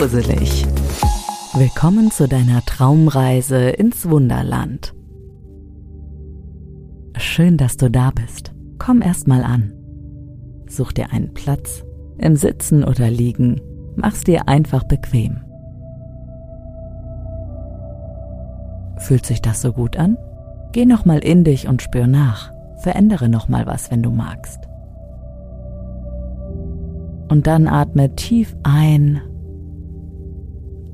Kurselig. Willkommen zu deiner Traumreise ins Wunderland. Schön, dass du da bist. Komm erst mal an. Such dir einen Platz, im Sitzen oder Liegen. Mach's dir einfach bequem. Fühlt sich das so gut an? Geh noch mal in dich und spür nach. Verändere noch mal was, wenn du magst. Und dann atme tief ein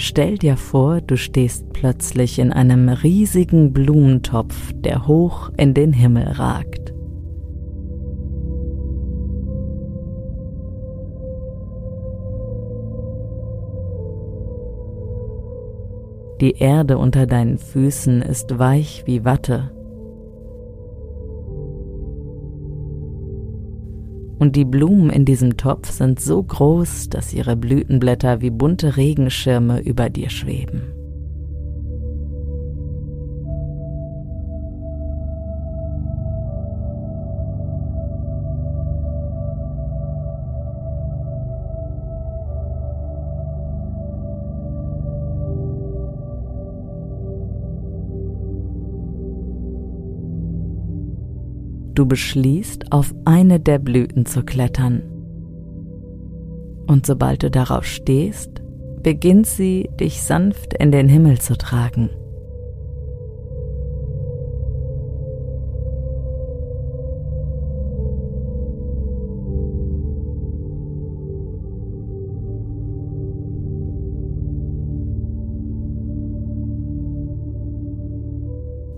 Stell dir vor, du stehst plötzlich in einem riesigen Blumentopf, der hoch in den Himmel ragt. Die Erde unter deinen Füßen ist weich wie Watte und die Blumen in diesem Topf sind so groß, dass ihre Blütenblätter wie bunte Regenschirme über dir schweben. Du beschließt, auf eine der Blüten zu klettern. Und sobald du darauf stehst, beginnt sie, dich sanft in den Himmel zu tragen.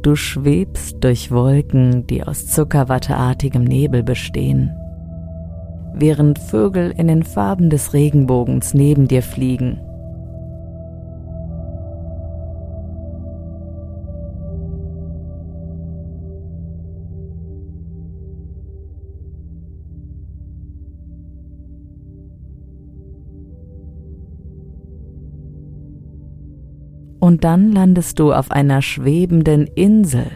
Du schwebst durch Wolken, die aus zuckerwatteartigem Nebel bestehen, während Vögel in den Farben des Regenbogens neben dir fliegen und dann landest du auf einer schwebenden Insel,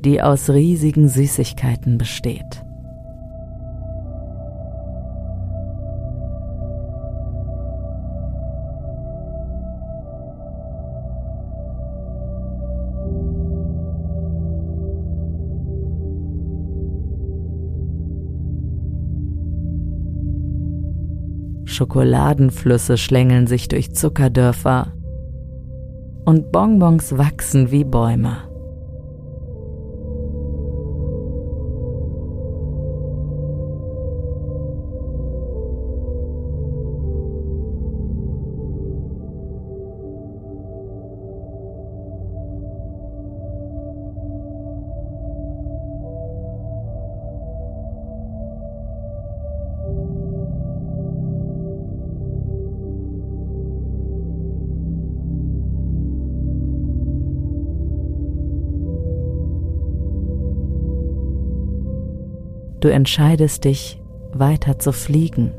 die aus riesigen Süßigkeiten besteht. Schokoladenflüsse schlängeln sich durch Zuckerdörfer und Bonbons wachsen wie Bäume. Du entscheidest dich, weiter zu fliegen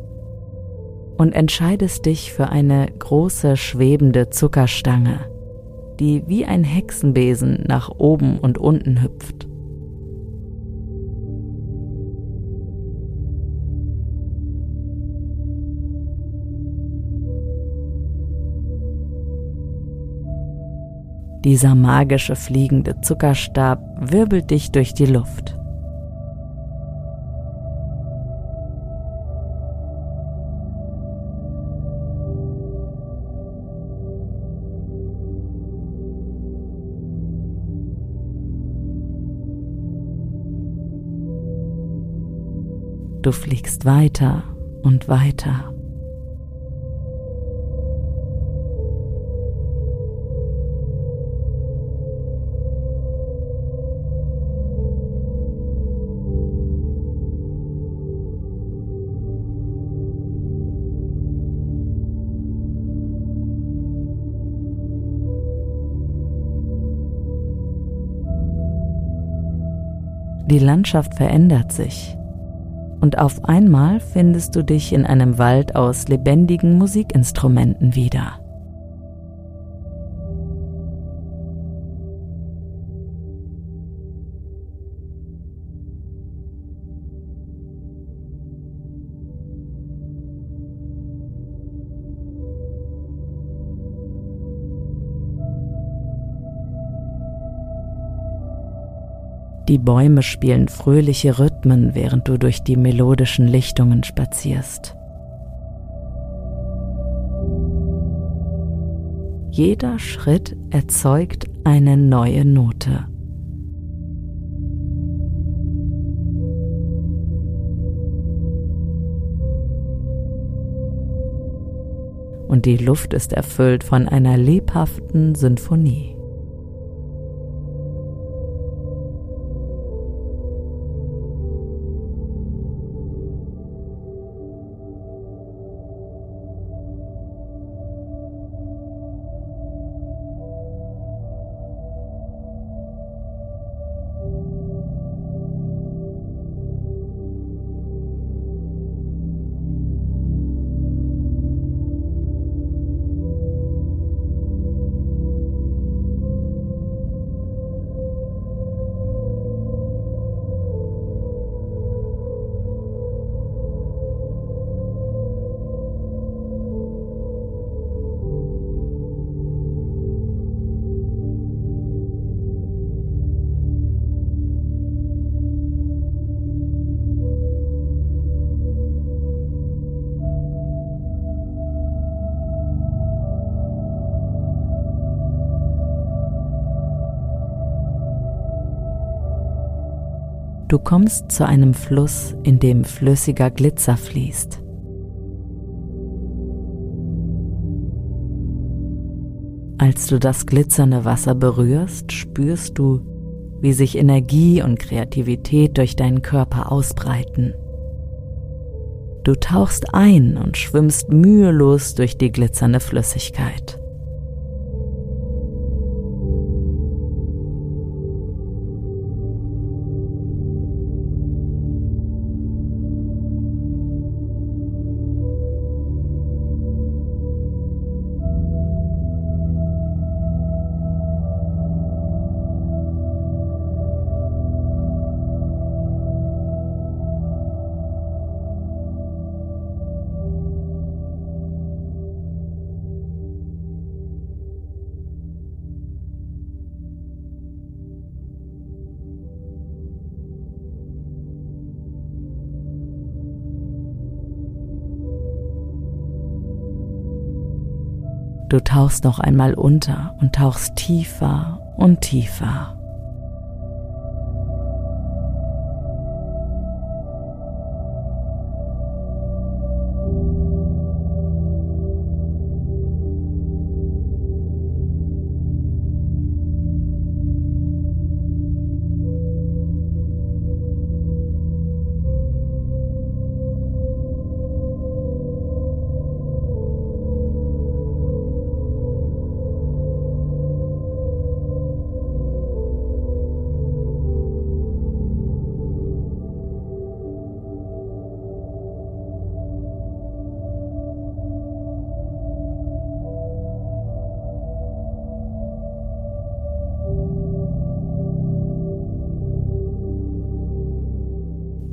und entscheidest dich für eine große schwebende Zuckerstange, die wie ein Hexenbesen nach oben und unten hüpft. Dieser magische fliegende Zuckerstab wirbelt dich durch die Luft. Du fliegst weiter und weiter. Die Landschaft verändert sich. Und auf einmal findest du dich in einem Wald aus lebendigen Musikinstrumenten wieder. Die Bäume spielen fröhliche Rhythmen, während du durch die melodischen Lichtungen spazierst. Jeder Schritt erzeugt eine neue Note. Und die Luft ist erfüllt von einer lebhaften Sinfonie. Du kommst zu einem Fluss, in dem flüssiger Glitzer fließt. Als du das glitzernde Wasser berührst, spürst du, wie sich Energie und Kreativität durch deinen Körper ausbreiten. Du tauchst ein und schwimmst mühelos durch die glitzernde Flüssigkeit. Du tauchst noch einmal unter und tauchst tiefer und tiefer.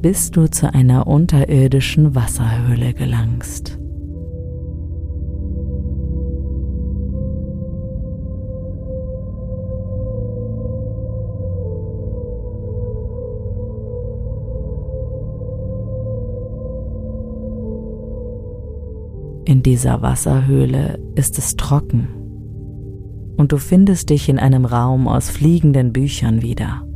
Bis du zu einer unterirdischen Wasserhöhle gelangst. In dieser Wasserhöhle ist es trocken und du findest dich in einem Raum aus fliegenden Büchern wieder.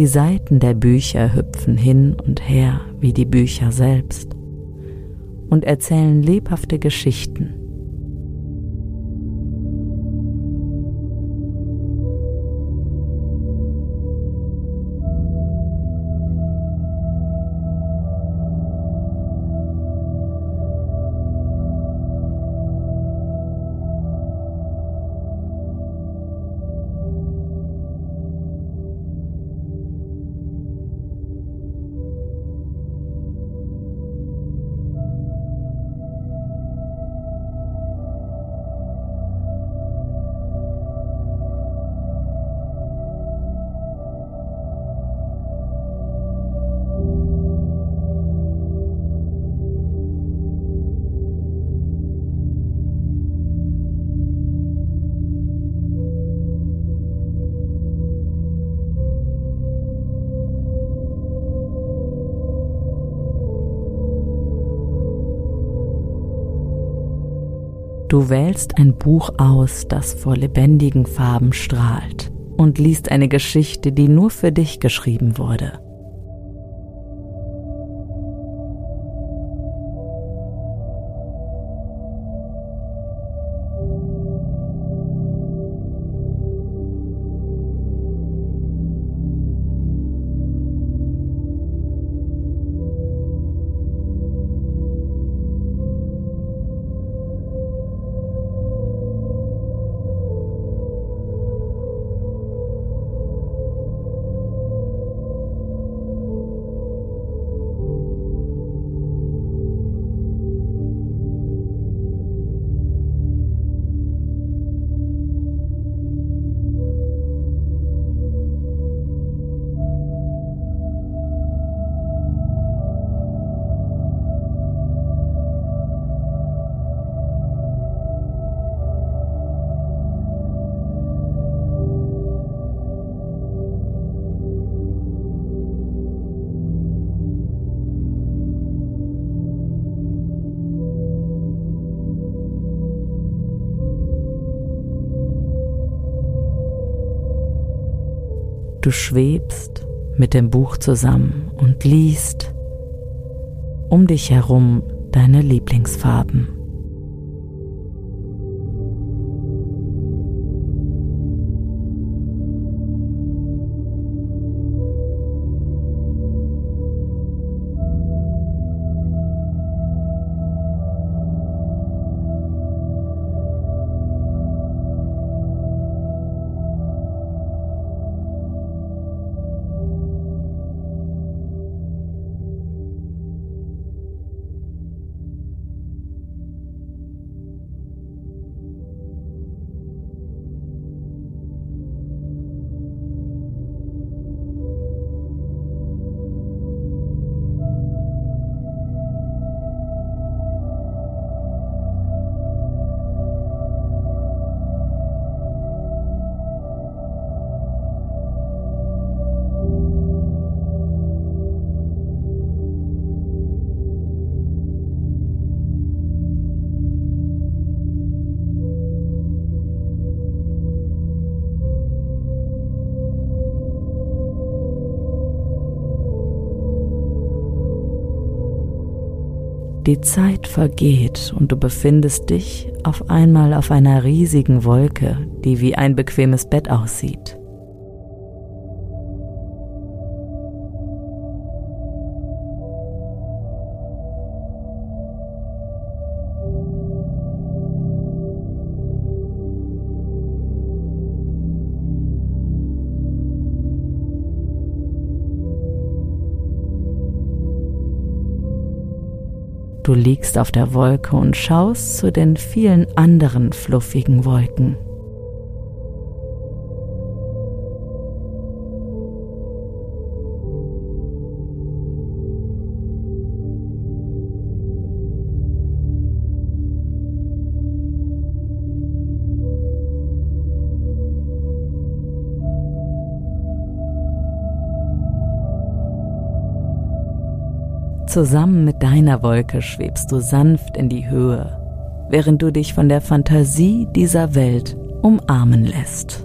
Die Seiten der Bücher hüpfen hin und her wie die Bücher selbst und erzählen lebhafte Geschichten Du wählst ein Buch aus, das vor lebendigen Farben strahlt und liest eine Geschichte, die nur für dich geschrieben wurde. Du schwebst mit dem Buch zusammen und liest um dich herum deine Lieblingsfarben. Die Zeit vergeht und du befindest dich auf einmal auf einer riesigen Wolke, die wie ein bequemes Bett aussieht. Liegst auf der Wolke und schaust zu den vielen anderen fluffigen Wolken. Zusammen mit deiner Wolke schwebst du sanft in die Höhe, während du dich von der Fantasie dieser Welt umarmen lässt.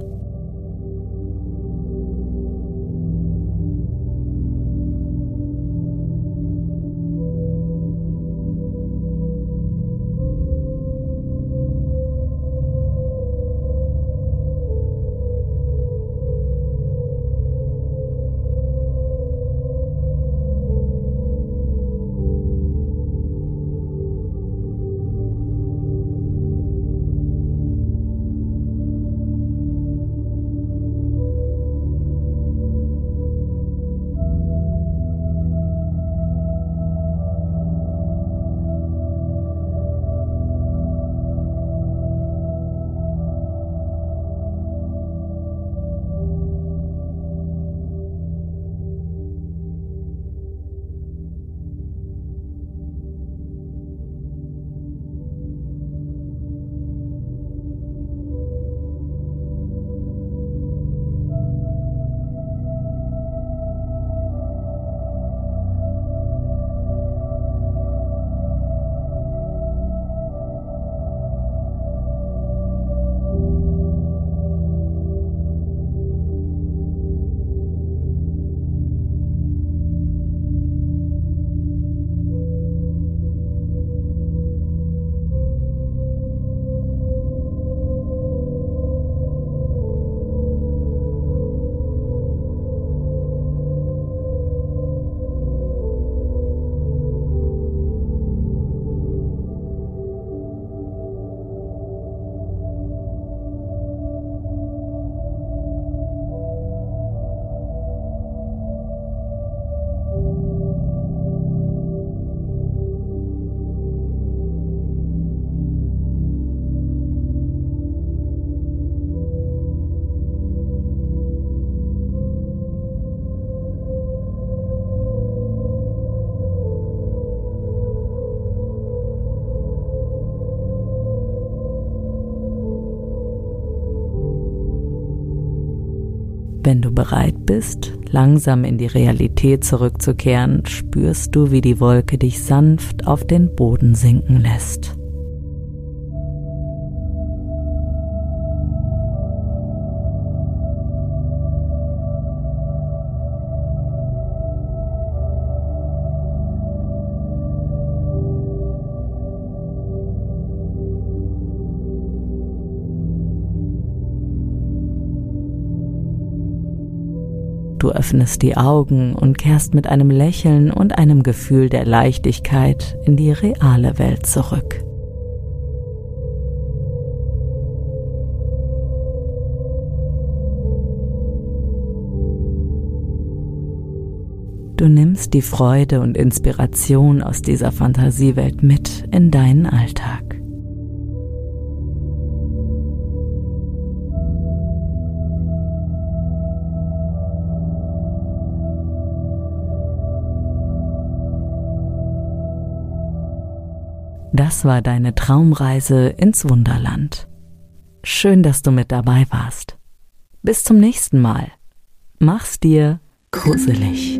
Wenn du bereit bist, langsam in die Realität zurückzukehren, spürst du, wie die Wolke dich sanft auf den Boden sinken lässt. Du öffnest die Augen und kehrst mit einem Lächeln und einem Gefühl der Leichtigkeit in die reale Welt zurück. Du nimmst die Freude und Inspiration aus dieser Fantasiewelt mit in deinen Alltag. Das war deine Traumreise ins Wunderland. Schön, dass du mit dabei warst. Bis zum nächsten Mal. Mach's dir kurselig.